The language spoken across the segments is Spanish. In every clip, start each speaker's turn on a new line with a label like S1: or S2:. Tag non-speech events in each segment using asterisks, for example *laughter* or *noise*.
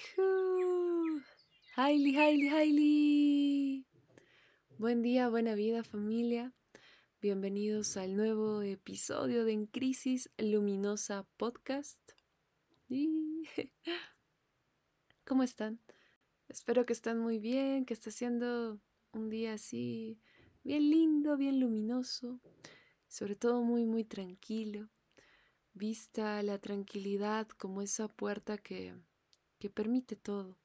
S1: ¡Yuhu! ¡Hailey, Hailey! Buen día, buena vida familia. Bienvenidos al nuevo episodio de En Crisis Luminosa Podcast. *laughs* ¿Cómo están? Espero que estén muy bien, que esté siendo un día así bien lindo, bien luminoso, sobre todo muy, muy tranquilo. Vista la tranquilidad como esa puerta que que permite todo,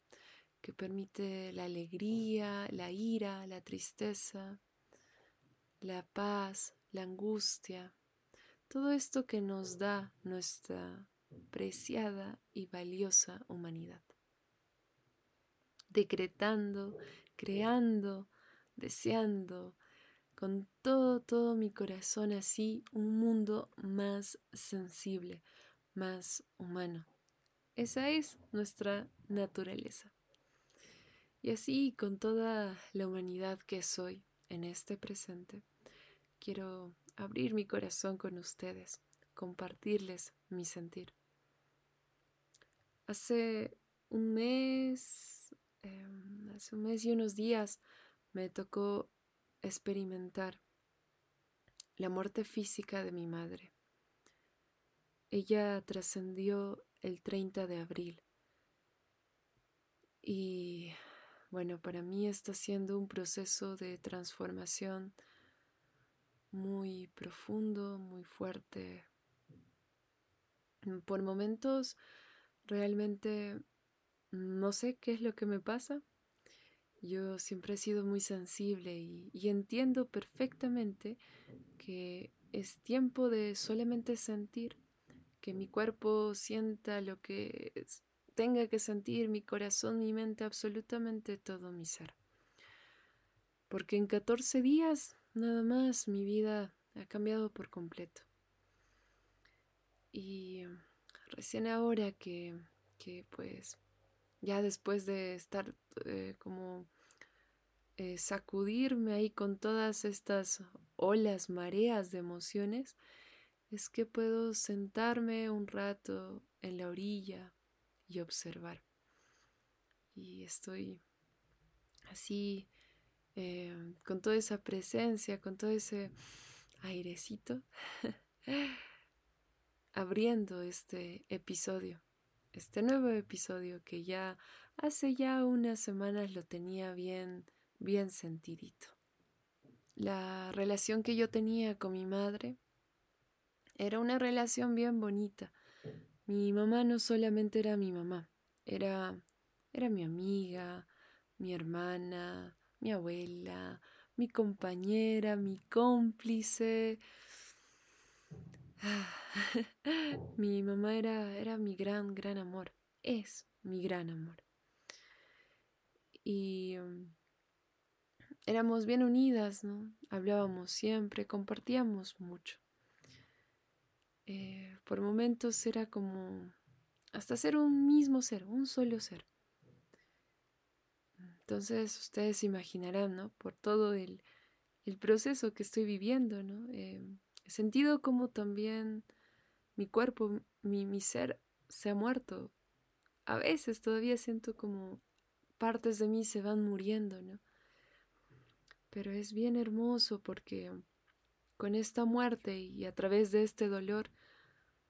S1: que permite la alegría, la ira, la tristeza, la paz, la angustia, todo esto que nos da nuestra preciada y valiosa humanidad. Decretando, creando, deseando, con todo, todo mi corazón así, un mundo más sensible, más humano. Esa es nuestra naturaleza. Y así, con toda la humanidad que soy en este presente, quiero abrir mi corazón con ustedes, compartirles mi sentir. Hace un mes, em, hace un mes y unos días, me tocó experimentar la muerte física de mi madre. Ella trascendió el 30 de abril. Y bueno, para mí está siendo un proceso de transformación muy profundo, muy fuerte. Por momentos realmente no sé qué es lo que me pasa. Yo siempre he sido muy sensible y, y entiendo perfectamente que es tiempo de solamente sentir que mi cuerpo sienta lo que tenga que sentir, mi corazón, mi mente, absolutamente todo mi ser. Porque en 14 días nada más mi vida ha cambiado por completo. Y recién ahora que, pues ya después de estar eh, como eh, sacudirme ahí con todas estas olas, mareas de emociones, es que puedo sentarme un rato en la orilla y observar. Y estoy así, eh, con toda esa presencia, con todo ese airecito, *laughs* abriendo este episodio, este nuevo episodio que ya hace ya unas semanas lo tenía bien, bien sentidito. La relación que yo tenía con mi madre era una relación bien bonita. Mi mamá no solamente era mi mamá, era, era mi amiga, mi hermana, mi abuela, mi compañera, mi cómplice. *laughs* mi mamá era, era mi gran, gran amor. Es mi gran amor. Y um, éramos bien unidas, ¿no? Hablábamos siempre, compartíamos mucho. Eh, por momentos era como hasta ser un mismo ser, un solo ser. Entonces ustedes imaginarán, ¿no? Por todo el, proceso que estoy viviendo, ¿no? Eh, he sentido como también mi cuerpo, mi, mi ser se ha muerto. A veces todavía siento como partes de mí se van muriendo, ¿no? Pero es bien hermoso porque con esta muerte y a través de este dolor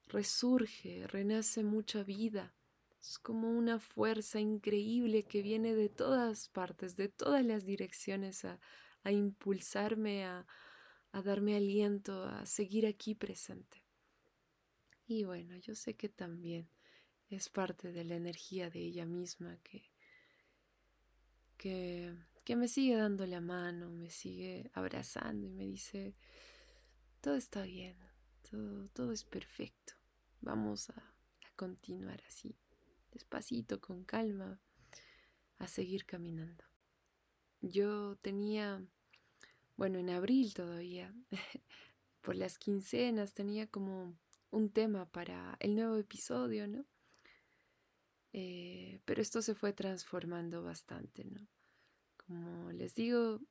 S1: resurge, renace mucha vida. Es como una fuerza increíble que viene de todas partes, de todas las direcciones a, impulsarme, a, a darme aliento, a seguir aquí presente. Y bueno, yo sé que también es parte de la energía de ella misma que, que, que me sigue dando la mano, me sigue abrazando y me dice, todo está bien, todo, todo es perfecto. Vamos a, continuar así, despacito, con calma, a seguir caminando. Yo tenía, bueno, en abril todavía, *laughs* por las quincenas tenía como un tema para el nuevo episodio, ¿no? Eh, pero esto se fue transformando bastante, ¿no? Como les digo,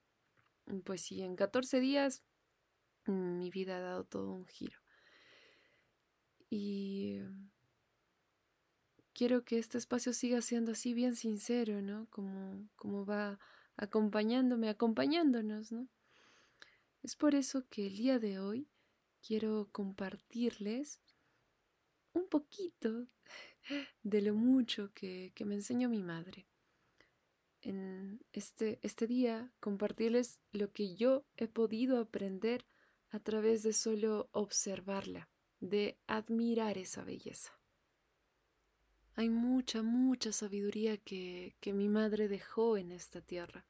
S1: pues sí, en 14 días mi vida ha dado todo un giro. Y quiero que este espacio siga siendo así bien sincero, ¿no? Como, como va acompañándome, acompañándonos, ¿no? Es por eso que el día de hoy quiero compartirles un poquito *laughs* de lo mucho que, que me enseñó mi madre. En este, este día compartirles lo que yo he podido aprender a través de solo observarla, de admirar esa belleza. Hay mucha, mucha sabiduría que, que mi madre dejó en esta tierra.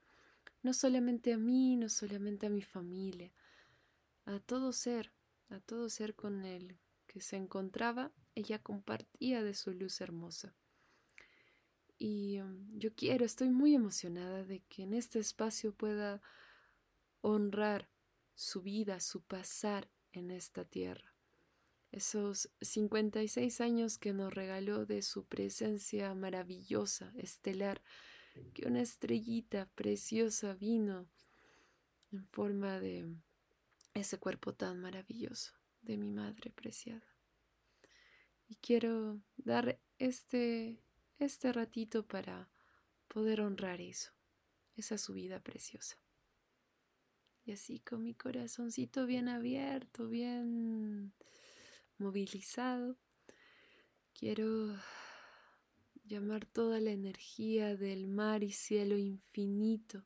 S1: No solamente a mí, no solamente a mi familia, a todo ser, a todo ser con el que se encontraba, ella compartía de su luz hermosa. Y um, yo quiero, estoy muy emocionada de que en este espacio pueda honrar su vida, su pasar en esta tierra esos 56 años que nos regaló de su presencia maravillosa, estelar, que una estrellita preciosa vino en forma de ese cuerpo tan maravilloso de mi madre preciada. Y quiero dar este, este ratito para poder honrar eso, esa su vida preciosa. Y así con mi corazoncito bien abierto, bien movilizado, quiero llamar toda la energía del mar y cielo infinito,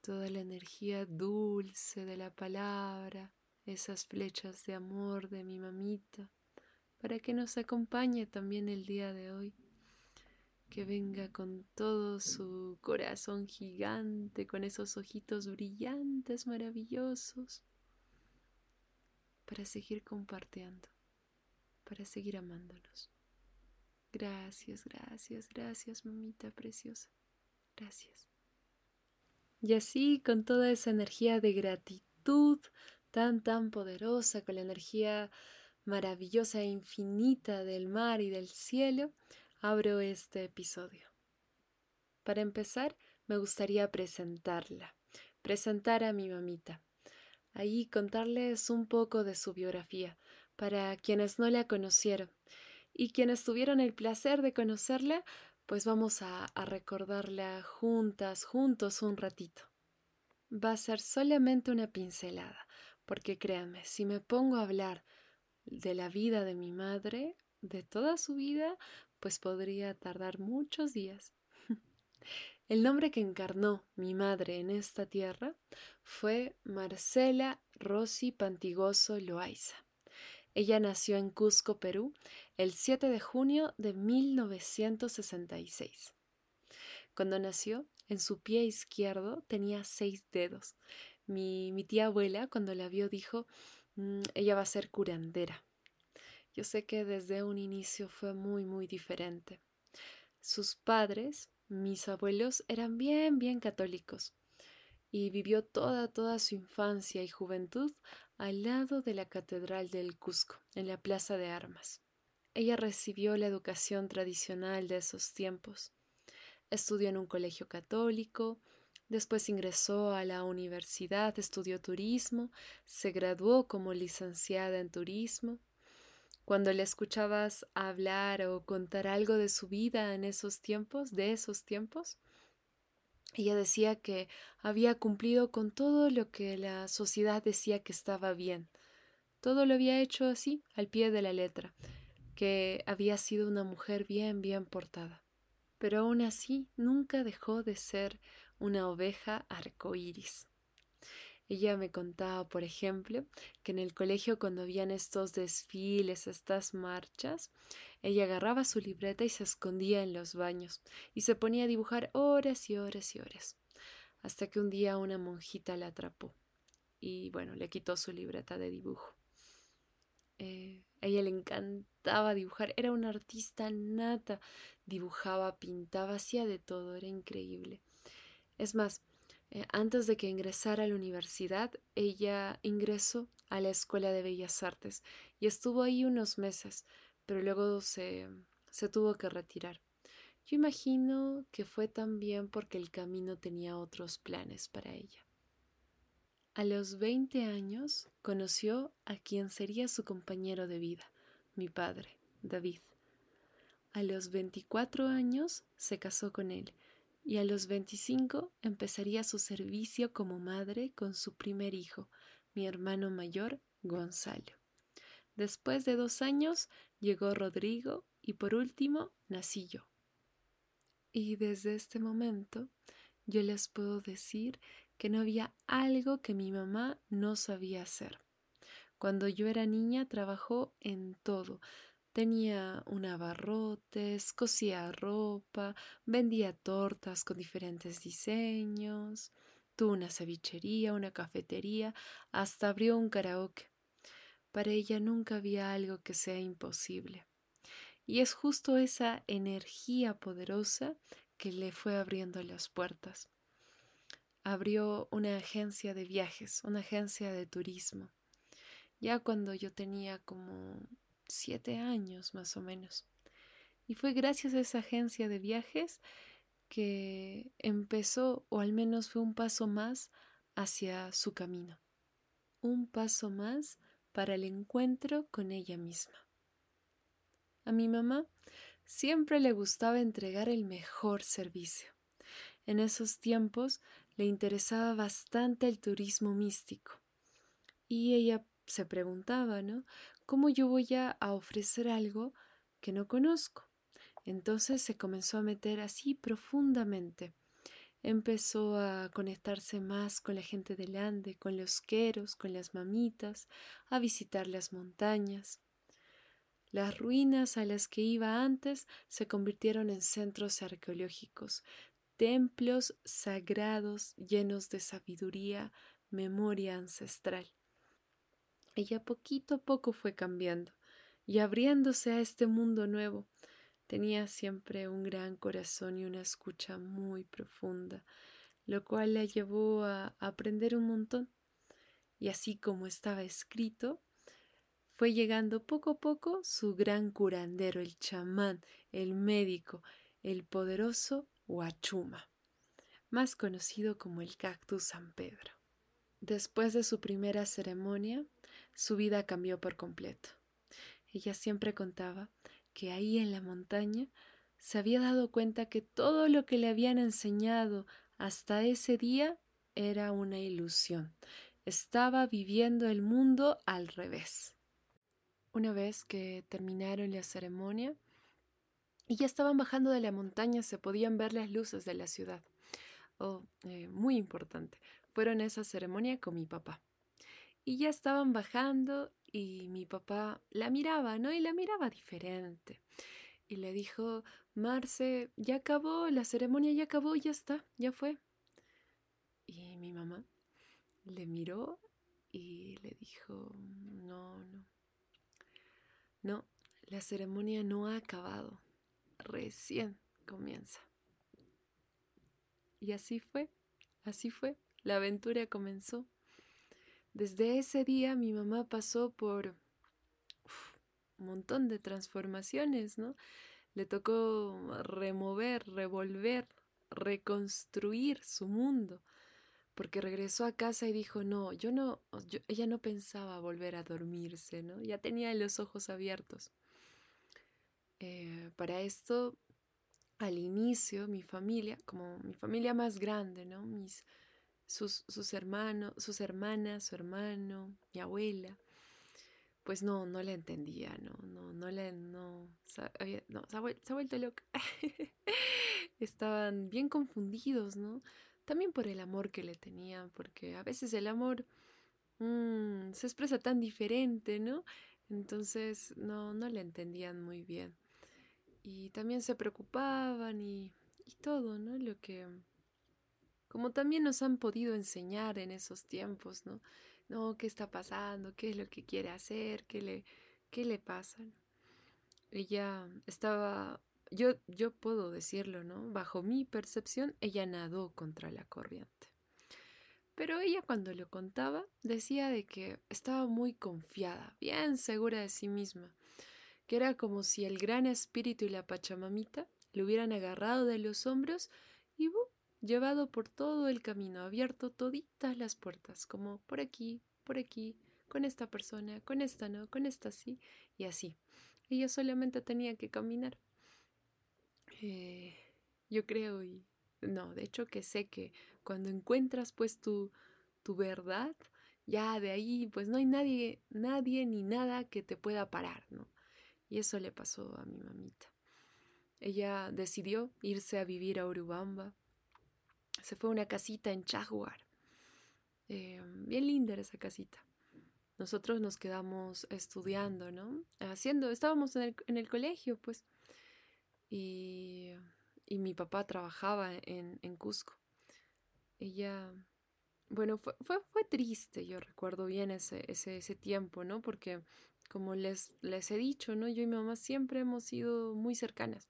S1: toda la energía dulce de la palabra, esas flechas de amor de mi mamita, para que nos acompañe también el día de hoy. Que venga con todo su corazón gigante, con esos ojitos brillantes, maravillosos para seguir compartiendo, para seguir amándonos. Gracias, gracias, gracias, mamita preciosa. Gracias. Y así, con toda esa energía de gratitud tan, tan poderosa, con la energía maravillosa e infinita del mar y del cielo, abro este episodio. Para empezar, me gustaría presentarla, presentar a mi mamita ahí contarles un poco de su biografía, para quienes no la conocieron. Y quienes tuvieron el placer de conocerla, pues vamos a, recordarla juntas, juntos un ratito. Va a ser solamente una pincelada, porque créanme, si me pongo a hablar de la vida de mi madre, de toda su vida, pues podría tardar muchos días. El nombre que encarnó mi madre en esta tierra fue Marcela Rossi Pantigoso Loaiza. Ella nació en Cusco, Perú, el 7 de junio de 1966. Cuando nació, en su pie izquierdo tenía seis dedos. Mi, mi tía abuela, cuando la vio, dijo, mm, ella va a ser curandera. Yo sé que desde un inicio fue muy, muy diferente. Sus padres, mis abuelos eran bien, bien católicos y vivió toda, toda su infancia y juventud al lado de la Catedral del Cusco, en la Plaza de Armas. Ella recibió la educación tradicional de esos tiempos. Estudió en un colegio católico, después ingresó a la universidad, estudió turismo, se graduó como licenciada en turismo cuando le escuchabas hablar o contar algo de su vida en esos tiempos, de esos tiempos, ella decía que había cumplido con todo lo que la sociedad decía que estaba bien. Todo lo había hecho así, al pie de la letra, que había sido una mujer bien, bien portada. Pero aún así nunca dejó de ser una oveja arcoíris. Ella me contaba, por ejemplo, que en el colegio cuando habían estos desfiles, estas marchas, ella agarraba su libreta y se escondía en los baños y se ponía a dibujar horas y horas y horas, hasta que un día una monjita la atrapó y bueno, le quitó su libreta de dibujo. Eh, a ella le encantaba dibujar, era una artista nata, dibujaba, pintaba, hacía de todo, era increíble. Es más, eh, antes de que ingresara a la universidad, ella ingresó a la Escuela de Bellas Artes y estuvo ahí unos meses, pero luego se, se tuvo que retirar. Yo imagino que fue también porque el camino tenía otros planes para ella. A los 20 años conoció a quien sería su compañero de vida, mi padre, David. A los 24 años se casó con él y a los 25 empezaría su servicio como madre con su primer hijo, mi hermano mayor, Gonzalo. Después de dos años llegó Rodrigo y por último nací yo. Y desde este momento yo les puedo decir que no había algo que mi mamá no sabía hacer. Cuando yo era niña trabajó en todo. Tenía un abarrotes, cosía ropa, vendía tortas con diferentes diseños, tuvo una cevichería, una cafetería, hasta abrió un karaoke. Para ella nunca había algo que sea imposible. Y es justo esa energía poderosa que le fue abriendo las puertas. Abrió una agencia de viajes, una agencia de turismo. Ya cuando yo tenía como siete años más o menos. Y fue gracias a esa agencia de viajes que empezó, o al menos fue un paso más, hacia su camino. Un paso más para el encuentro con ella misma. A mi mamá siempre le gustaba entregar el mejor servicio. En esos tiempos le interesaba bastante el turismo místico. Y ella se preguntaba, ¿no? ¿Cómo yo voy a ofrecer algo que no conozco? Entonces se comenzó a meter así profundamente empezó a conectarse más con la gente del Ande, con los queros, con las mamitas, a visitar las montañas. Las ruinas a las que iba antes se convirtieron en centros arqueológicos, templos sagrados llenos de sabiduría, memoria ancestral. Ella poquito a poco fue cambiando y abriéndose a este mundo nuevo, Tenía siempre un gran corazón y una escucha muy profunda, lo cual la llevó a aprender un montón. Y así como estaba escrito, fue llegando poco a poco su gran curandero, el chamán, el médico, el poderoso Huachuma, más conocido como el cactus San Pedro. Después de su primera ceremonia, su vida cambió por completo. Ella siempre contaba que ahí en la montaña se había dado cuenta que todo lo que le habían enseñado hasta ese día era una ilusión. Estaba viviendo el mundo al revés. Una vez que terminaron la ceremonia y ya estaban bajando de la montaña, se podían ver las luces de la ciudad. Oh, eh, muy importante. Fueron a esa ceremonia con mi papá. Y ya estaban bajando y mi papá la miraba, ¿no? Y la miraba diferente. Y le dijo, Marce, ya acabó, la ceremonia ya acabó, ya está, ya fue. Y mi mamá le miró y le dijo, no, no, no, la ceremonia no ha acabado, recién comienza. Y así fue, así fue, la aventura comenzó. Desde ese día mi mamá pasó por un montón de transformaciones, ¿no? Le tocó remover, revolver, reconstruir su mundo, porque regresó a casa y dijo, no, yo no, ella no pensaba volver a dormirse, ¿no? Ya tenía los ojos abiertos. Eh, para esto, al inicio, mi familia, como mi familia más grande, ¿no? Mis, sus, hermanos, sus hermanas, su hermano, mi abuela, pues no, no la entendía, no, no, no la, no, se, ha, vuelto loca. *laughs* Estaban bien confundidos, ¿no? También por el amor que le tenían, porque a veces el amor mm, se expresa tan diferente, ¿no? Entonces no, no la entendían muy bien. Y también se preocupaban y todo, ¿no? Lo que como también nos han podido enseñar en esos tiempos, ¿no? No, ¿qué está pasando? ¿Qué es lo que quiere hacer? ¿Qué le, qué le pasa? Ella estaba, yo, yo puedo decirlo, ¿no? Bajo mi percepción, ella nadó contra la corriente. Pero ella cuando lo contaba decía de que estaba muy confiada, bien segura de sí misma, que era como si el gran espíritu y la pachamamita le hubieran agarrado de los hombros y llevado por todo el camino, abierto toditas las puertas, como por aquí, por aquí, con esta persona, con esta no, con esta sí, y así. Ella solamente tenía que caminar. eh, yo creo y no, de hecho que sé que cuando encuentras pues tu, tu verdad, ya de ahí pues no hay nadie, nadie ni nada que te pueda parar, ¿no? Y eso le pasó a mi mamita. Ella decidió irse a vivir a Urubamba. Se fue a una casita en Chaguar. Eh, bien linda era esa casita. Nosotros nos quedamos estudiando, ¿no? Haciendo, estábamos en el, en el colegio, pues. Y, y, mi papá trabajaba en, en Cusco. Ella, bueno, fue, fue, fue, triste, yo recuerdo bien ese, ese, ese tiempo, ¿no? Porque como les, les he dicho, ¿no? Yo y mi mamá siempre hemos sido muy cercanas.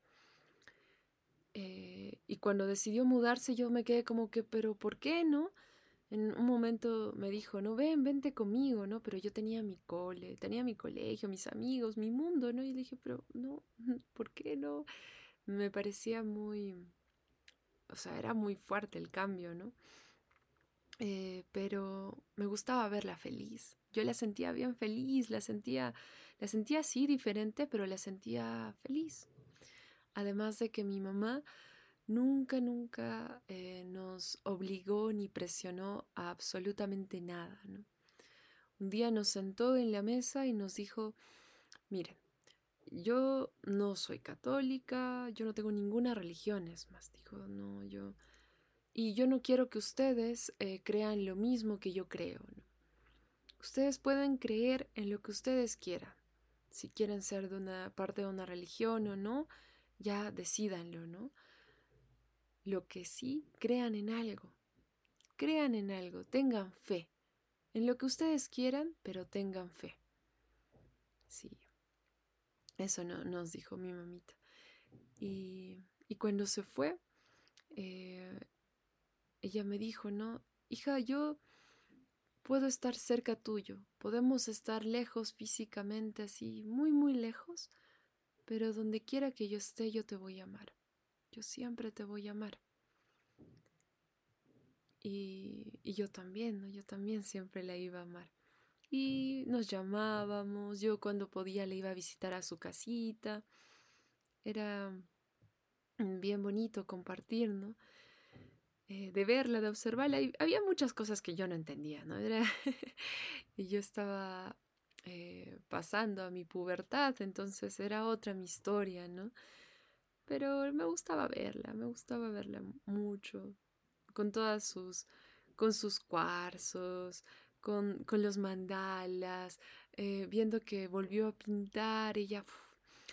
S1: Eh, y cuando decidió mudarse yo me quedé como que, pero ¿por qué no? En un momento me dijo, no, ven, vente conmigo, ¿no? Pero yo tenía mi cole, tenía mi colegio, mis amigos, mi mundo, ¿no? Y le dije, pero no, *laughs* ¿por qué no? Me parecía muy, o sea, era muy fuerte el cambio, ¿no? Eh, pero me gustaba verla feliz. Yo la sentía bien feliz, la sentía, la sentía así diferente, pero la sentía feliz. Además de que mi mamá nunca, nunca eh, nos obligó ni presionó a absolutamente nada. Un día nos sentó en la mesa y nos dijo, miren, yo no soy católica, yo no tengo ninguna religión, es más, dijo, no, yo... Y yo no quiero que ustedes eh, crean lo mismo que yo creo. Ustedes pueden creer en lo que ustedes quieran. Si quieren ser de una parte de una religión o no, ya decidanlo, ¿no? Lo que sí, crean en algo. Crean en algo, tengan fe. En lo que ustedes quieran, pero tengan fe. Sí. Eso no, nos dijo mi mamita. Y, y cuando se fue, eh, ella me dijo, ¿no? Hija, yo puedo estar cerca tuyo. Podemos estar lejos físicamente, así, muy, muy lejos, pero donde quiera que yo esté, yo te voy a amar. Yo siempre te voy a amar. Y, y yo también, ¿no? Yo también siempre la iba a amar. Y nos llamábamos, yo cuando podía le iba a visitar a su casita. Era bien bonito compartir, ¿no? Eh, de verla, de observarla. Había muchas cosas que yo no entendía, ¿no? Era *laughs* y yo estaba eh, pasando a mi pubertad, entonces era otra mi historia, ¿no? Pero me gustaba verla, me gustaba verla mucho, con todas sus, con sus cuarzos, con, con los mandalas, eh, viendo que volvió a pintar, ella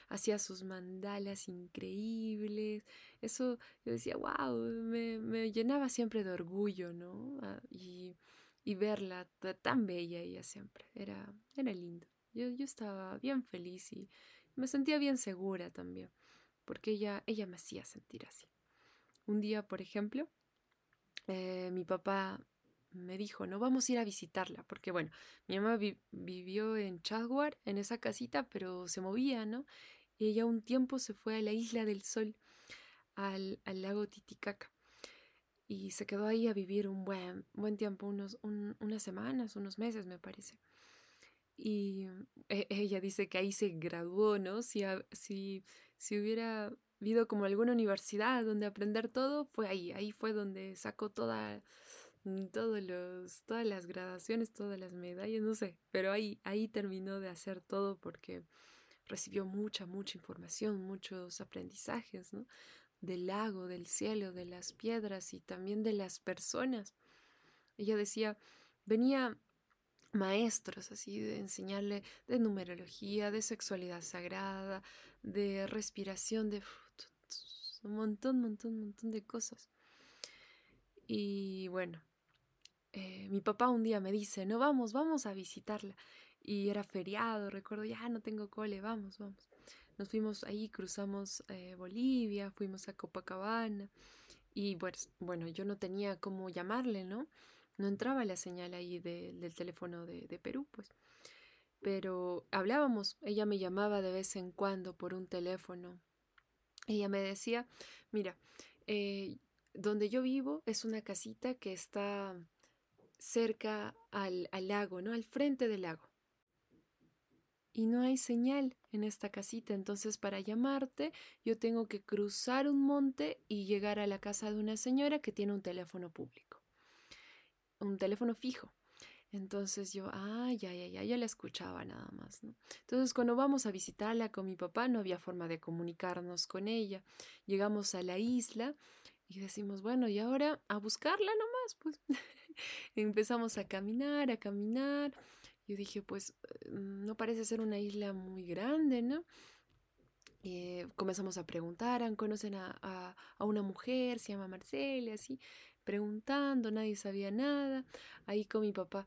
S1: hacía sus mandalas increíbles, eso yo decía, wow, me, me llenaba siempre de orgullo, ¿no? Ah, y y verla tan bella ella siempre. Era, era lindo. Yo, yo estaba bien feliz y me sentía bien segura también, porque ella, ella me hacía sentir así. Un día, por ejemplo, eh, mi papá me dijo, no vamos a ir a visitarla, porque bueno, mi mamá vivió en Chaguar, en esa casita, pero se movía, ¿no? Y ella un tiempo se fue a la Isla del Sol, al, al lago Titicaca y se quedó ahí a vivir un buen, buen tiempo, unos, unas semanas, unos meses me parece. Y e, ella dice que ahí se graduó, ¿no? Si, si, si hubiera habido como alguna universidad donde aprender todo, fue ahí, ahí fue donde sacó toda, mm, todos los, todas las graduaciones, todas las medallas, no sé, pero ahí, ahí terminó de hacer todo porque recibió mucha, mucha información, muchos aprendizajes, ¿no? del lago, del cielo, de las piedras y también de las personas. Ella decía, venía maestros así de enseñarle de numerología, de sexualidad sagrada, de respiración, de un montón, montón, montón de cosas. Y bueno, eh, mi papá un día me dice, no vamos, vamos a visitarla. Y era feriado, recuerdo, ya no tengo cole, vamos, vamos. Nos fuimos ahí, cruzamos eh, Bolivia, fuimos a Copacabana y pues, bueno, yo no tenía cómo llamarle, ¿no? No entraba la señal ahí del teléfono de, Perú, pues. Pero hablábamos, ella me llamaba de vez en cuando por un teléfono. Ella me decía, mira, eh, donde yo vivo es una casita que está cerca al, al lago, ¿no? Al frente del lago. y no hay señal en esta casita. Entonces, para llamarte, yo tengo que cruzar un monte y llegar a la casa de una señora que tiene un teléfono público, un teléfono fijo. Entonces yo, ah, ya, ya, ya, ya la escuchaba nada más, ¿no? Entonces cuando vamos a visitarla con mi papá no había forma de comunicarnos con ella. Llegamos a la isla y decimos, bueno, y ahora a buscarla nomás, pues. *laughs* Empezamos a caminar, a caminar. Yo dije, pues mm, no parece ser una isla muy grande, ¿no? Eh, comenzamos a preguntar, conocen a, a, a, una mujer, se llama Marcela, así, preguntando, nadie sabía nada. Ahí con mi papá,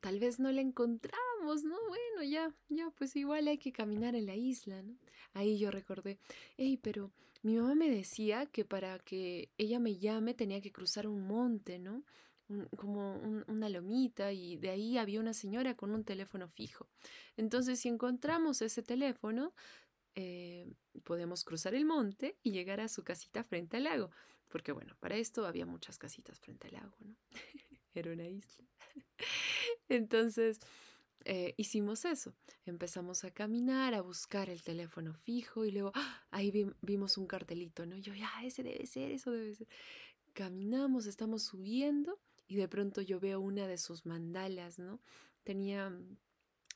S1: tal vez no la encontramos, ¿no? Bueno, ya, ya, pues igual hay que caminar en la isla, ¿no? Ahí yo recordé, hey, pero mi mamá me decía que para que ella me llame tenía que cruzar un monte, ¿no? como una lomita y de ahí había una señora con un teléfono fijo. Entonces, si encontramos ese teléfono, eh, podemos cruzar el monte y llegar a su casita frente al lago. Porque bueno, para esto había muchas casitas frente al lago, ¿no? *laughs* Era una isla. *laughs* Entonces, eh, hicimos eso. Empezamos a caminar, a buscar el teléfono fijo y luego ¡ah! ahí vimos un cartelito, ¿no? Yo, ya, ese debe ser, eso debe ser. Caminamos, estamos subiendo y de pronto yo veo una de sus mandalas, ¿no? Tenía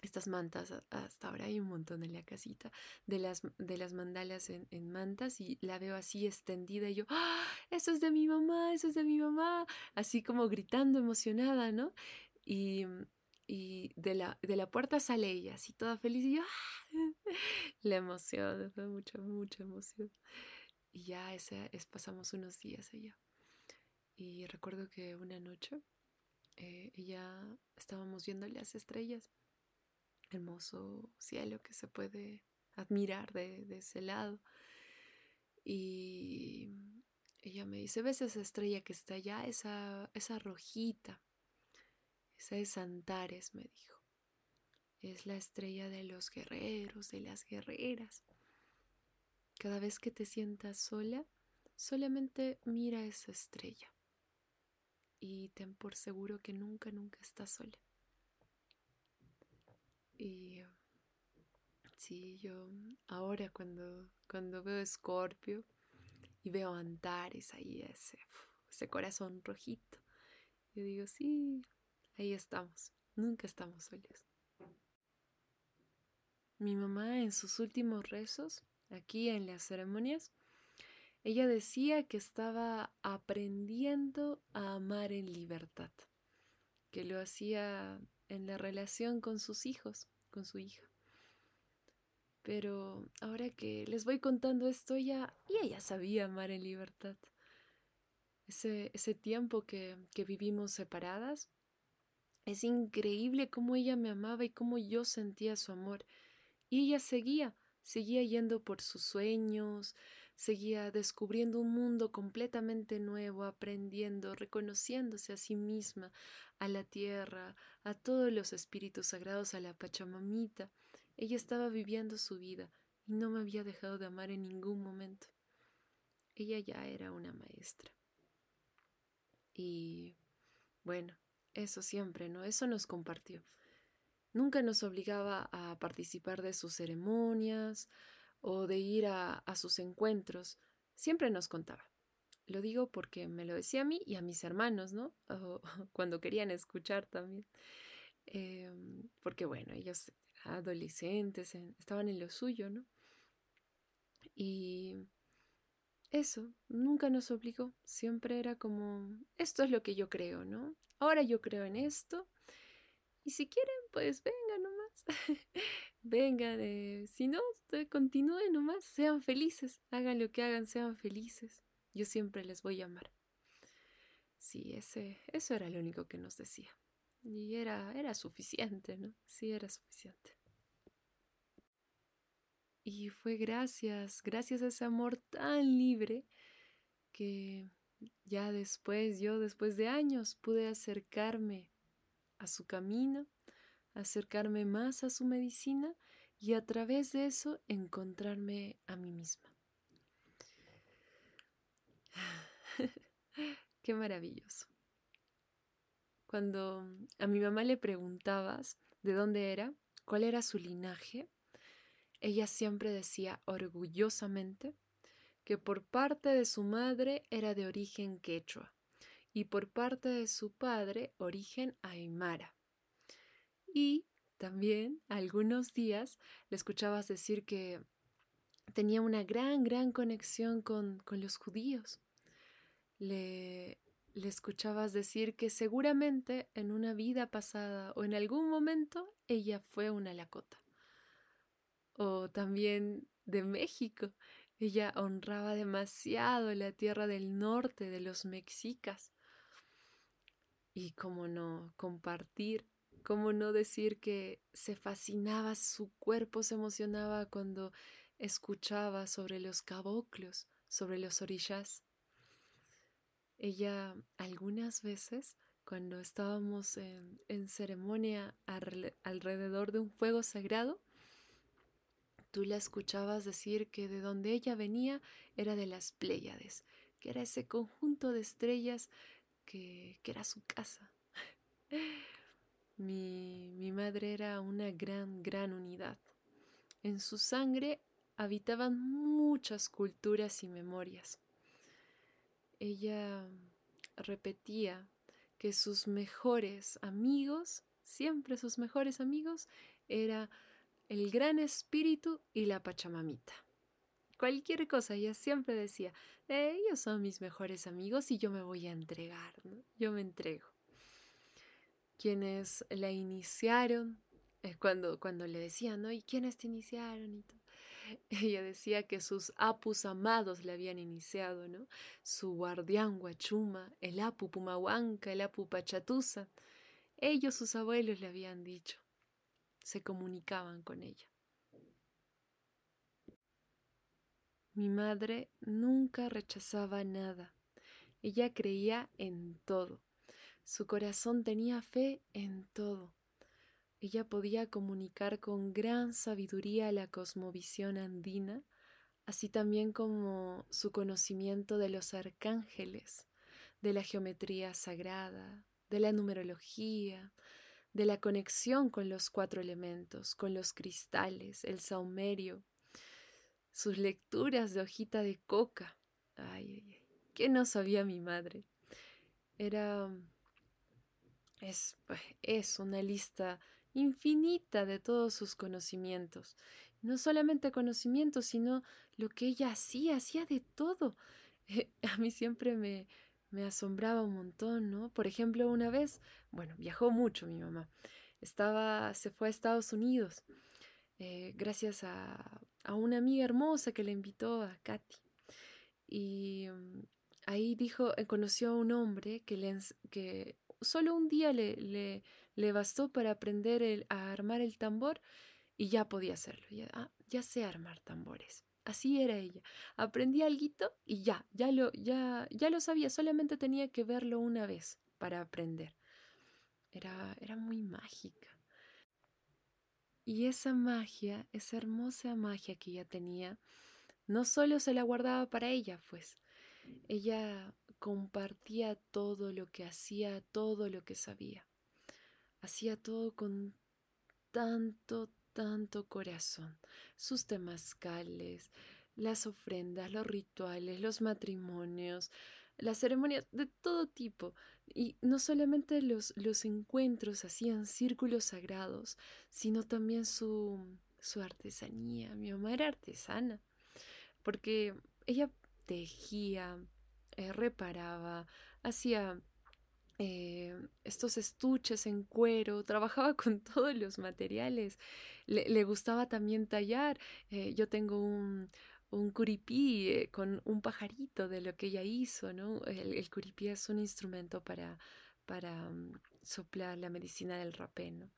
S1: estas mantas, hasta ahora hay un montón en la casita, de las, de las mandalas en, mantas y la veo así extendida y yo, ¡Ah! eso es de mi mamá, eso es de mi mamá, así como gritando emocionada, ¿no? Y, y de, la, de la puerta sale ella, así toda feliz y yo, ¡Ah! *laughs* la emoción, fue mucha, mucha emoción. Y ya es, pasamos unos días allá. Y recuerdo que una noche eh, ella estábamos viendo las estrellas hermoso cielo que se puede admirar de, ese lado. Y ella me dice, ¿ves esa estrella que está allá? Esa, esa rojita. Esa es Antares, me dijo. Es la estrella de los guerreros, de las guerreras. Cada vez que te sientas sola, solamente mira esa estrella. Y ten por seguro que nunca, nunca estás sola. Y sí, yo ahora cuando, cuando veo Escorpio y veo Antares ahí, ese, ese corazón rojito, yo digo, sí, ahí estamos, nunca estamos solos. Mi mamá en sus últimos rezos, aquí en las ceremonias, ella decía que estaba aprendiendo a amar en libertad, que lo hacía en la relación con sus hijos, con su hija. Pero ahora que les voy contando esto, ya, ella sabía amar en libertad. Ese, ese tiempo que, que vivimos separadas, es increíble cómo ella me amaba y cómo yo sentía su amor. Y ella seguía, seguía yendo por sus sueños, seguía descubriendo un mundo completamente nuevo, aprendiendo, reconociéndose a sí misma, a la tierra, a todos los espíritus sagrados, a la Pachamamita. Ella estaba viviendo su vida y no me había dejado de amar en ningún momento. Ella ya era una maestra. Y bueno, eso siempre, ¿no? Eso nos compartió. Nunca nos obligaba a participar de sus ceremonias, o de ir a, sus encuentros, siempre nos contaba. Lo digo porque me lo decía a mí y a mis hermanos, ¿no? *laughs* cuando querían escuchar también. Em, porque bueno, ellos adolescentes, estaban en lo suyo, ¿no? Y eso, nunca nos obligó, siempre era como, esto es lo que yo creo, ¿no? Ahora yo creo en esto, y si quieren, pues vengan nomás. *laughs* vengan, si no, continúen nomás, sean felices, hagan lo que hagan, sean felices. Yo siempre les voy a amar. Sí, ese, eso era lo único que nos decía. Y era, era suficiente, ¿no? Sí, era suficiente. Y fue gracias, gracias a ese amor tan libre que ya después, yo después de años, pude acercarme a su camino, acercarme más a su medicina y a través de eso encontrarme a mí misma. *laughs* Qué maravilloso. Cuando a mi mamá le preguntabas de dónde era, cuál era su linaje, ella siempre decía orgullosamente que por parte de su madre era de origen quechua y por parte de su padre origen aymara. Y también algunos días le escuchabas decir que tenía una gran, gran conexión con, con los judíos. Le, le escuchabas decir que seguramente en una vida pasada o en algún momento ella fue una lacota. O también de México. Ella honraba demasiado la tierra del norte de los mexicas. Y cómo no compartir, cómo no decir que se fascinaba, su cuerpo se emocionaba cuando escuchaba sobre los caboclos, sobre los orillas. Ella algunas veces, cuando estábamos en, en ceremonia alrededor de un fuego sagrado, tú la escuchabas decir que de donde ella venía era de las Pléyades, que era ese conjunto de estrellas que, que era su casa. Mi, madre era una gran, gran unidad. En su sangre habitaban muchas culturas y memorias. Ella repetía que sus mejores amigos, siempre sus mejores amigos, era el gran espíritu y la pachamamita. Cualquier cosa, ella siempre decía, ellos son mis mejores amigos y yo me voy a entregar, yo me entrego. Quienes la iniciaron, es cuando, cuando le decían, ¿no? ¿Y quiénes te iniciaron? Y *laughs* Ella decía que sus apus amados le habían iniciado, ¿no? Su guardián Guachuma, el apu Pumahuanca, el apu Pachatusa. Ellos, sus abuelos, le habían dicho. Se comunicaban con ella. Mi madre nunca rechazaba nada. Ella creía en todo. Su corazón tenía fe en todo. Ella podía comunicar con gran sabiduría la cosmovisión andina, así también como su conocimiento de los arcángeles, de la geometría sagrada, de la numerología, de la conexión con los cuatro elementos, con los cristales, el saumerio, sus lecturas de hojita de coca. Ay, ay, ay, ¿qué no sabía mi madre? Era... Es, pues, es una lista infinita de todos sus conocimientos. No solamente conocimientos, sino lo que ella hacía, hacía de todo. *laughs* a mí siempre me, me asombraba un montón, ¿no? Por ejemplo, una vez, bueno, viajó mucho mi mamá. Estaba, se fue a Estados Unidos eh, gracias a, a, una amiga hermosa que le invitó a Katy. Y mm, ahí dijo, eh, conoció a un hombre que, le, que solo un día le, le, le bastó para aprender a armar el tambor y ya podía hacerlo. Ya, ah, ya sé armar tambores. Así era ella. Aprendí algo y ya, ya lo, ya, ya lo sabía, solamente tenía que verlo una vez para aprender. Era, era muy mágica. Y esa magia, esa hermosa magia que ella tenía, no solo se la guardaba para ella, pues, ella compartía todo lo que hacía, todo lo que sabía. Hacía todo con tanto, tanto corazón. Sus temazcales, las ofrendas, los rituales, los matrimonios, las ceremonias de todo tipo. Y no solamente los, los encuentros hacían círculos sagrados, sino también su, su artesanía. Mi mamá era artesana, porque ella tejía, eh, reparaba, hacía eh, estos estuches en cuero, trabajaba con *laughs* todos los materiales, le, gustaba también tallar. Eh, yo tengo un, un curipí con un pajarito de lo que ella hizo, ¿no? El, el curipí es un instrumento para, para mm, soplar la medicina del rapé, ¿no?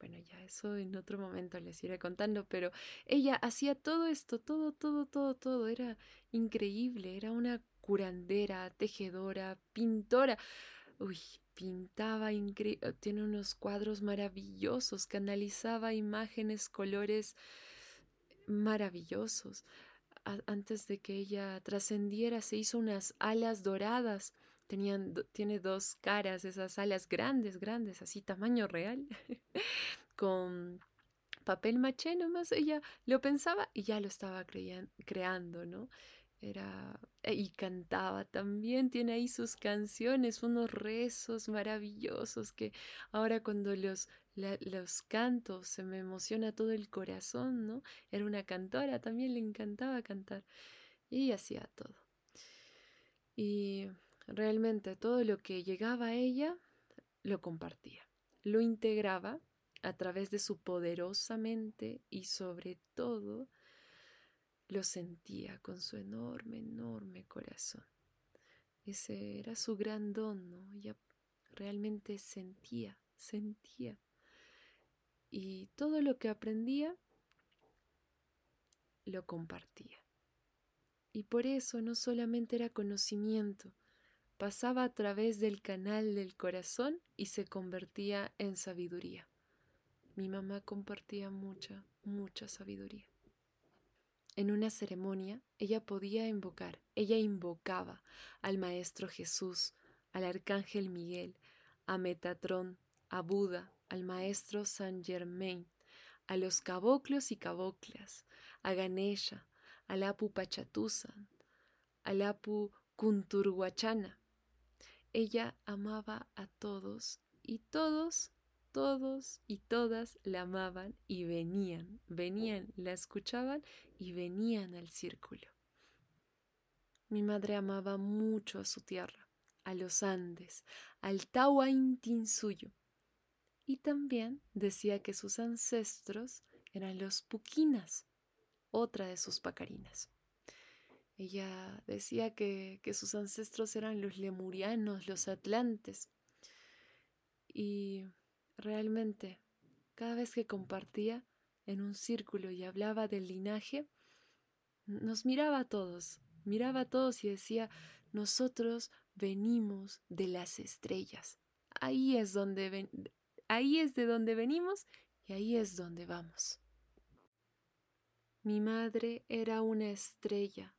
S1: Bueno, ya eso en otro momento les iré contando, pero ella hacía todo esto, todo, todo, todo, todo, era increíble, era una curandera, tejedora, pintora. Uy, pintaba increíble, tiene unos cuadros maravillosos, canalizaba imágenes, colores maravillosos. antes de que ella trascendiera, se hizo unas alas doradas. Tenían, tiene dos caras, esas alas grandes, grandes, así tamaño real, *laughs* con papel maché nomás, ella lo pensaba y ya lo estaba creando, ¿no? Era, eh, y cantaba también, tiene ahí sus canciones, unos rezos maravillosos que ahora cuando los, los canto se me emociona todo el corazón, ¿no? Era una cantora, también le encantaba cantar y hacía todo. Y realmente todo lo que llegaba a ella lo compartía, lo integraba a través de su poderosa mente y sobre todo lo sentía con su enorme, enorme corazón. Ese era su gran don, ¿no? Ella realmente sentía, sentía. Y todo lo que aprendía lo compartía. Y por eso no solamente era conocimiento, pasaba a través del canal del corazón y se convertía en sabiduría. Mi mamá compartía mucha, mucha sabiduría. En una ceremonia, ella podía invocar, ella invocaba al Maestro Jesús, al Arcángel Miguel, a Metatrón, a Buda, al Maestro San Germain, a los caboclos y caboclas, a Ganesha, al Apu Pachatusan, al Apu Kunturguachana. Ella amaba a todos y todos todos y todas la amaban y venían, venían, la escuchaban y venían al círculo. Mi madre amaba mucho a su tierra, a los Andes, al Tahuantinsuyo, y también decía que sus ancestros eran los Puquinas, otra de sus pacarinas. Ella decía que, que sus ancestros eran los lemurianos, los atlantes, y Realmente, cada vez que compartía en un círculo y hablaba del linaje, nos miraba a todos, miraba a todos y decía, nosotros venimos de las estrellas. Ahí es donde ahí es de donde venimos y ahí es donde vamos. Mi madre era una estrella.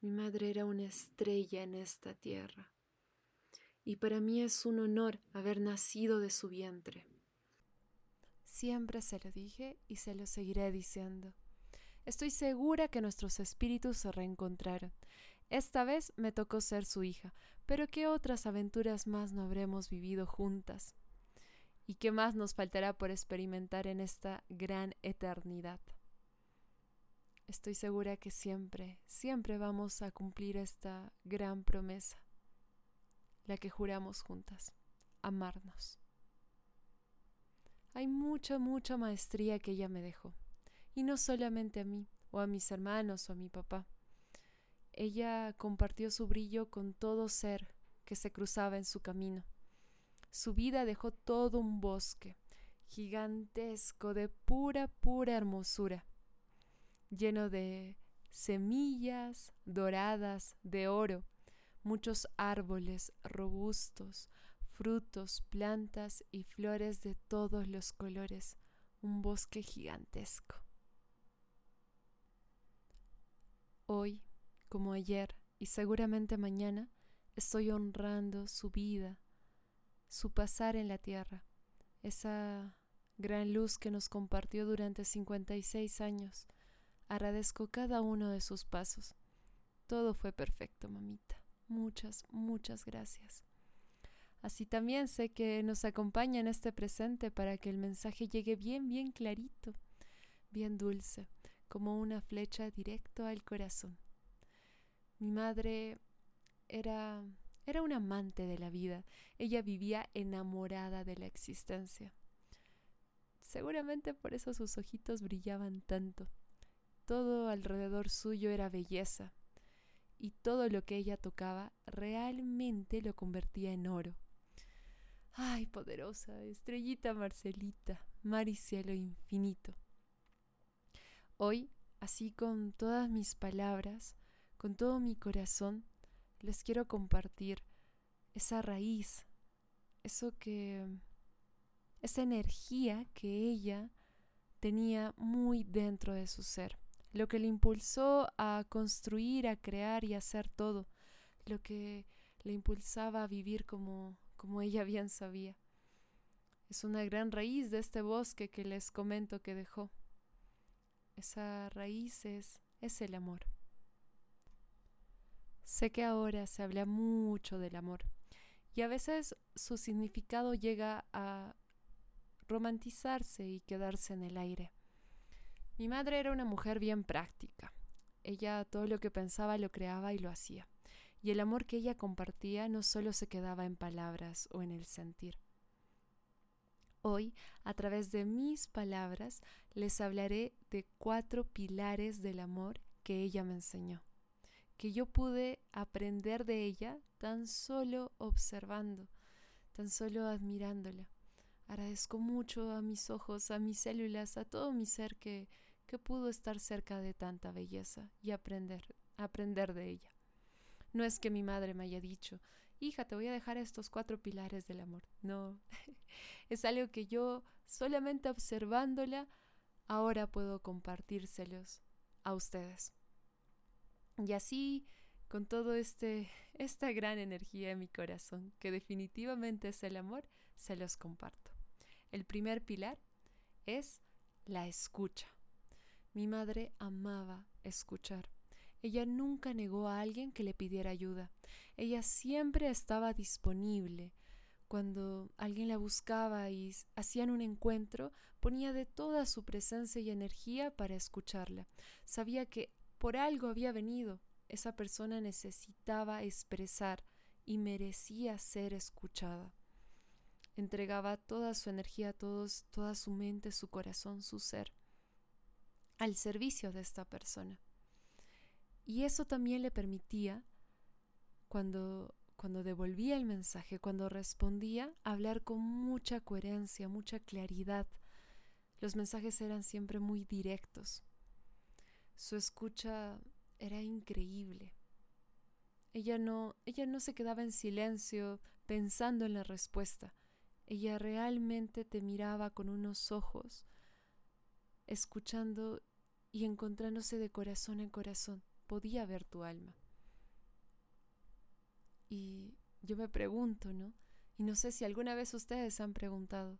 S1: Mi madre era una estrella en esta tierra y para mí es un honor haber nacido de su vientre. Siempre se lo dije y se lo seguiré diciendo. Estoy segura que nuestros espíritus se reencontraron. Esta vez me tocó ser su hija, pero ¿qué otras aventuras más no habremos vivido juntas? ¿Y qué más nos faltará por experimentar en esta gran eternidad? Estoy segura que siempre, siempre vamos a cumplir esta gran promesa la que juramos juntas, amarnos. Hay mucha, mucha maestría que ella me dejó, y no solamente a mí, o a mis hermanos, o a mi papá. Ella compartió su brillo con todo ser que se cruzaba en su camino. Su vida dejó todo un bosque, gigantesco, de pura, pura hermosura, lleno de semillas doradas de oro, muchos árboles robustos, frutos, plantas y flores de todos los colores, un bosque gigantesco. Hoy, como ayer y seguramente mañana, estoy honrando su vida, su pasar en la tierra, esa gran luz que nos compartió durante 56 años. Agradezco cada uno de sus pasos. Todo fue perfecto, mamita. Muchas, muchas gracias. Así también sé que nos acompaña en este presente para que el mensaje llegue bien, bien clarito, bien dulce, como una flecha directo al corazón. Mi madre era era un amante de la vida. Ella vivía enamorada de la existencia. Seguramente por eso sus ojitos brillaban tanto. Todo alrededor suyo era belleza, y todo lo que ella tocaba realmente lo convertía en oro. Ay, poderosa, estrellita Marcelita, mar y cielo infinito. Hoy, así con todas mis palabras, con todo mi corazón, les quiero compartir esa raíz, eso que, esa energía que ella tenía muy dentro de su ser lo que le impulsó a construir, a crear y a hacer todo, lo que le impulsaba a vivir como, como ella bien sabía. Es una gran raíz de este bosque que les comento que dejó. Esa raíz es, es el amor. Sé que ahora se habla mucho del amor y a veces su significado llega a romantizarse y quedarse en el aire. Mi madre era una mujer bien práctica. Ella todo lo que pensaba lo creaba y lo hacía. Y el amor que ella compartía no solo se quedaba en palabras o en el sentir. Hoy, a través de mis palabras, les hablaré de cuatro pilares del amor que ella me enseñó que yo pude aprender de ella tan solo observando, tan solo admirándola. Agradezco mucho a mis ojos, a mis células, a todo mi ser que, que pudo estar cerca de tanta belleza y aprender, aprender de ella. No es que mi madre me haya dicho, hija, te voy a dejar estos cuatro pilares del amor. No, *laughs* es algo que yo solamente observándola ahora puedo compartírselos a ustedes. Y así, con todo este esta gran energía en mi corazón, que definitivamente es el amor, se los comparto. El primer pilar es la escucha. Mi madre amaba escuchar. Ella nunca negó a alguien que le pidiera ayuda. Ella siempre estaba disponible. Cuando alguien la buscaba y hacían un encuentro, ponía de toda su presencia y energía para escucharla. Sabía que por algo había venido. Esa persona necesitaba expresar y merecía ser escuchada. Entregaba toda su energía, todos, toda su mente, su corazón, su ser al servicio de esta persona. Y eso también le permitía, cuando, cuando devolvía el mensaje, cuando respondía, hablar con mucha coherencia, mucha claridad. Los mensajes eran siempre muy directos. Su escucha era increíble. Ella no, ella no se quedaba en silencio pensando en la respuesta. Ella realmente te miraba con unos ojos, escuchando y encontrándose de corazón en corazón. Podía ver tu alma. Y yo me pregunto, ¿no? Y no sé si alguna vez ustedes han preguntado,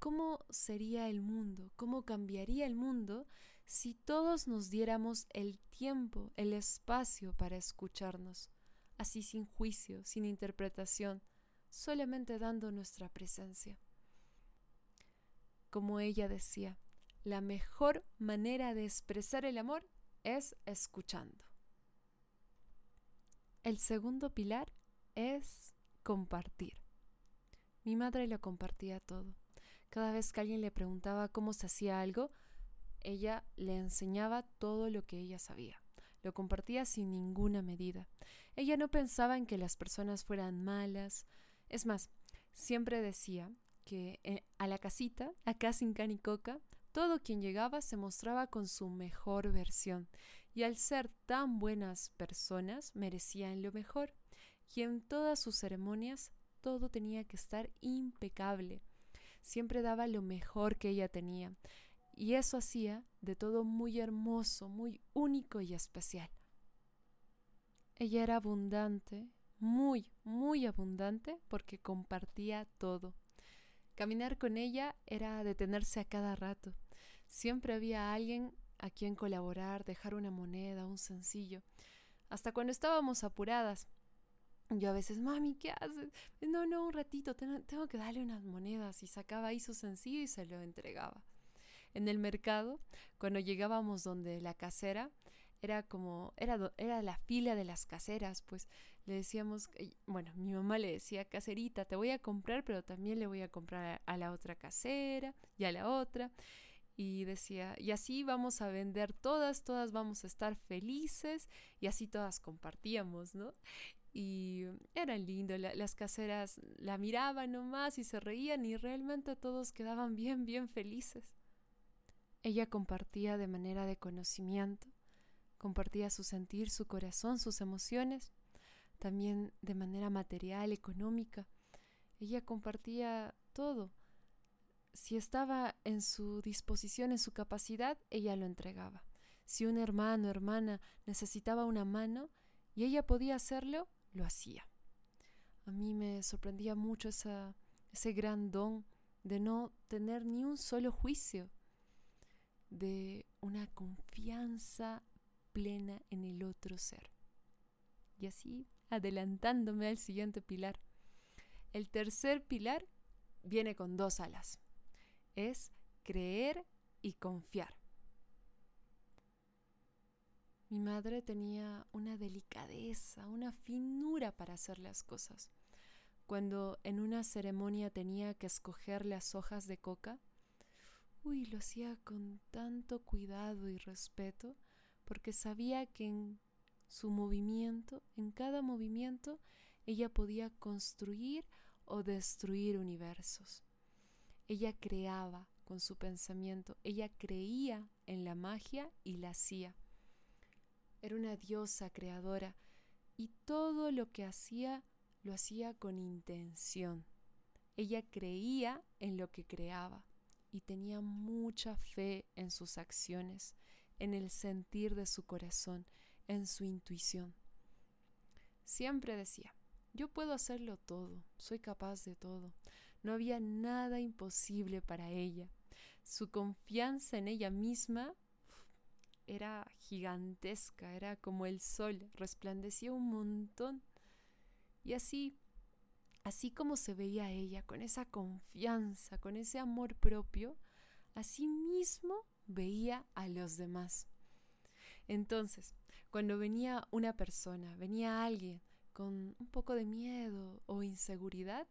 S1: ¿Cómo sería el mundo? ¿Cómo cambiaría el mundo si todos nos diéramos el tiempo, el espacio para escucharnos, así sin juicio, sin interpretación, solamente dando nuestra presencia? Como ella decía, la mejor manera de expresar el amor es escuchando. El segundo pilar es compartir. Mi madre lo compartía todo. Cada vez que alguien le preguntaba cómo se hacía algo, ella le enseñaba todo lo que ella sabía. Lo compartía sin ninguna medida. Ella no pensaba en que las personas fueran malas. Es más, siempre decía que eh, a la casita, acá sin can y coca, todo quien llegaba se mostraba con su mejor versión, y al ser tan buenas personas merecían lo mejor, y en todas sus ceremonias todo tenía que estar impecable siempre daba lo mejor que ella tenía, y eso hacía de todo muy hermoso, muy único y especial. Ella era abundante, muy, muy abundante, porque compartía todo. Caminar con ella era detenerse a cada rato. Siempre había alguien a quien colaborar, dejar una moneda, un sencillo. Hasta cuando estábamos apuradas, yo a veces, mami, ¿qué haces? No, no, un ratito, tengo que darle unas monedas. Y sacaba ahí su sencillo y se lo entregaba. En el mercado, cuando llegábamos donde la casera, era como, era, era la fila de las caseras, pues le decíamos, bueno, mi mamá le decía, caserita, te voy a comprar, pero también le voy a comprar a la otra casera y a la otra y decía, y así vamos a vender todas, todas vamos a estar felices y así todas compartíamos, ¿no? Y era lindo, las caseras la miraban nomás y se reían y realmente todos quedaban bien, bien felices. Ella compartía de manera de conocimiento, compartía su sentir, su corazón, sus emociones, también de manera material, económica. Ella compartía todo. Si estaba en su disposición, en su capacidad, ella lo entregaba. Si un hermano, hermana necesitaba una mano y ella podía hacerlo, lo hacía. A mí me sorprendía mucho esa, ese gran don de no tener ni un solo juicio, de una confianza plena en el otro ser. Y así, adelantándome al siguiente pilar. El tercer pilar viene con dos alas. Es creer y confiar. Mi madre tenía una delicadeza, una finura para hacer las cosas. Cuando en una ceremonia tenía que escoger las hojas de coca, uy, lo hacía con tanto cuidado y respeto, porque sabía que en su movimiento, en cada movimiento, ella podía construir o destruir universos. Ella creaba con su pensamiento, ella creía en la magia y la hacía. Era una diosa creadora y todo lo que hacía lo hacía con intención. Ella creía en lo que creaba y tenía mucha fe en sus acciones, en el sentir de su corazón, en su intuición. Siempre decía, yo puedo hacerlo todo, soy capaz de todo. No había nada imposible para ella. Su confianza en ella misma era gigantesca, era como el sol, resplandecía un montón. Y así, así como se veía ella, con esa confianza, con ese amor propio, así mismo veía a los demás. Entonces, cuando venía una persona, venía alguien con un poco de miedo o inseguridad,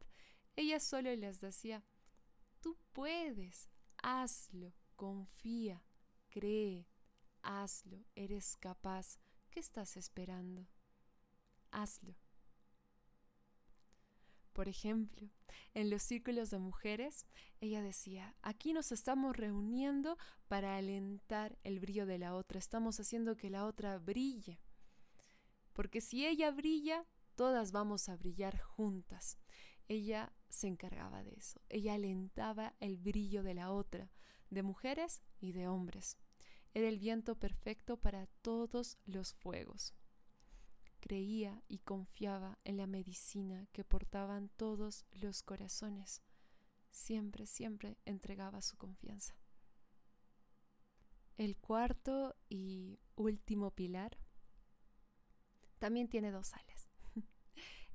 S1: ella solo les decía, tú puedes, hazlo, confía, cree, hazlo, eres capaz, ¿qué estás esperando? Hazlo. Por ejemplo, en los círculos de mujeres, ella decía, aquí nos estamos reuniendo para alentar el brillo de la otra, estamos haciendo que la otra brille. Porque si ella brilla, todas vamos a brillar juntas. Ella se encargaba de eso, ella alentaba el brillo de la otra, de mujeres y de hombres. Era el viento perfecto para todos los fuegos creía y confiaba en la medicina que portaban todos los corazones. Siempre, siempre entregaba su confianza. El cuarto y último pilar también tiene dos alas. *laughs*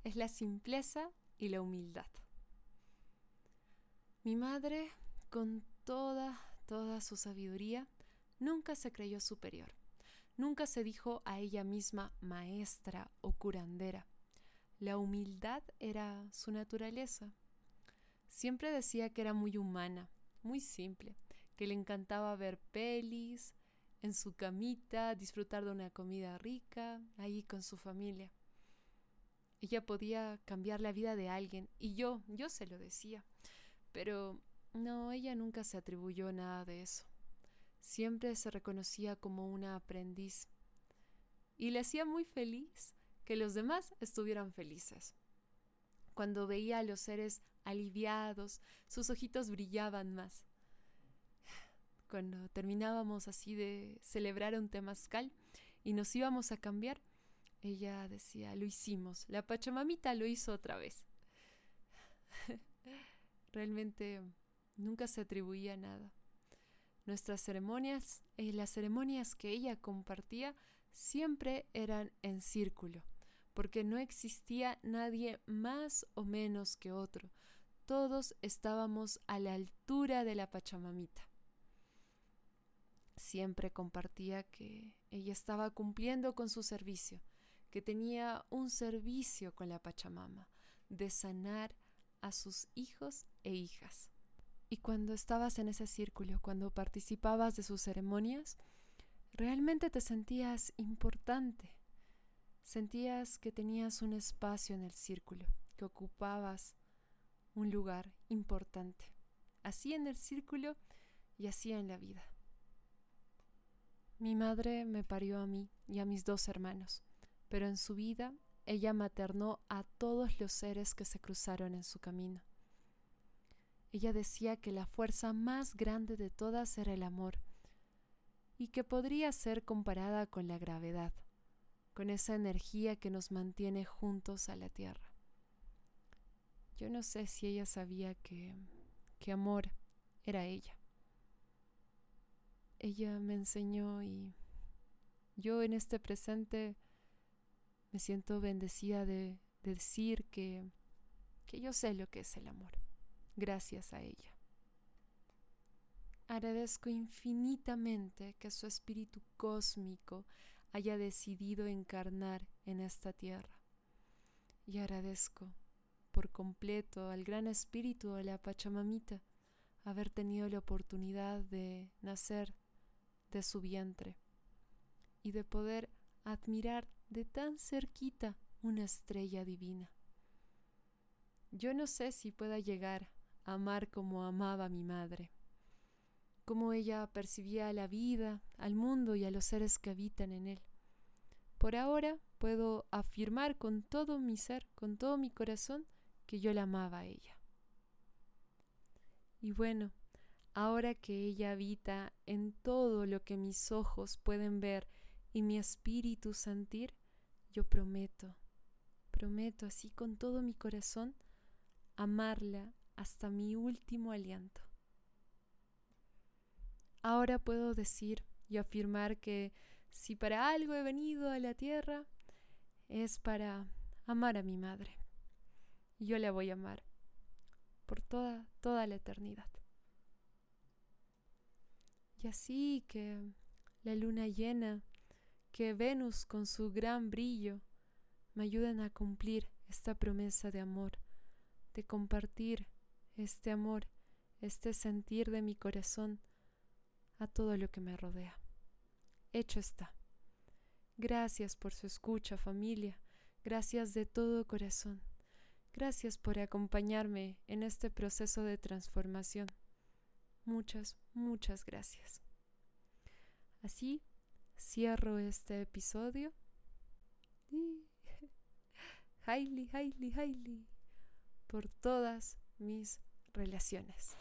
S1: es la simpleza y la humildad. Mi madre, con toda, toda su sabiduría, nunca se creyó superior Nunca se dijo a ella misma maestra o curandera. La humildad era su naturaleza. Siempre decía que era muy humana, muy simple, que le encantaba ver pelis, en su camita, disfrutar de una comida rica, ahí con su familia. Ella podía cambiar la vida de alguien y yo, yo se lo decía. Pero no, ella nunca se atribuyó nada de eso. Siempre se reconocía como una aprendiz y le hacía muy feliz que los demás estuvieran felices. Cuando veía a los seres aliviados, sus ojitos brillaban más. Cuando terminábamos así de celebrar un temazcal y nos íbamos a cambiar, ella decía, lo hicimos, la Pachamamita lo hizo otra vez. *laughs* Realmente nunca se atribuía nada. Nuestras ceremonias, y eh, las ceremonias que ella compartía, siempre eran en círculo, porque no existía nadie más o menos que otro. Todos estábamos a la altura de la Pachamamita. Siempre compartía que ella estaba cumpliendo con su servicio, que tenía un servicio con la Pachamama, de sanar a sus hijos e hijas. Y cuando estabas en ese círculo, cuando participabas de sus ceremonias, realmente te sentías importante. Sentías que tenías un espacio en el círculo, que ocupabas un lugar importante. Así en el círculo y así en la vida. Mi madre me parió a mí y a mis dos hermanos, pero en su vida ella maternó a todos los seres que se cruzaron en su camino. Ella decía que la fuerza más grande de todas era el amor, y que podría ser comparada con la gravedad, con esa energía que nos mantiene juntos a la Tierra. Yo no sé si ella sabía que, que amor era ella. Ella me enseñó y yo en este presente me siento bendecida de, decir que, que yo sé lo que es el amor, gracias a ella. Agradezco infinitamente que su espíritu cósmico haya decidido encarnar en esta tierra. Y agradezco por completo al gran espíritu de la Pachamamita haber tenido la oportunidad de nacer de su vientre y de poder admirar de tan cerquita una estrella divina. Yo no sé si pueda llegar amar como amaba mi madre, como ella percibía la vida, al mundo y a los seres que habitan en él. Por ahora puedo afirmar con todo mi ser, con todo mi corazón, que yo la amaba a ella. Y bueno, ahora que ella habita en todo lo que mis ojos pueden ver y mi espíritu sentir, yo prometo, prometo así con todo mi corazón, amarla hasta mi último aliento. Ahora puedo decir y afirmar que si para algo he venido a la tierra, es para amar a mi madre. Yo la voy a amar por toda, toda la eternidad. Y así que la luna llena, que Venus con su gran brillo me ayudan a cumplir esta promesa de amor, de compartir este amor, este sentir de mi corazón a todo lo que me rodea. Hecho está. Gracias por su escucha, familia. Gracias de todo corazón. Gracias por acompañarme en este proceso de transformación. Muchas, muchas gracias. Así cierro este episodio. *laughs* Hailey, Hailey, Hailey. Por todas mis relaciones.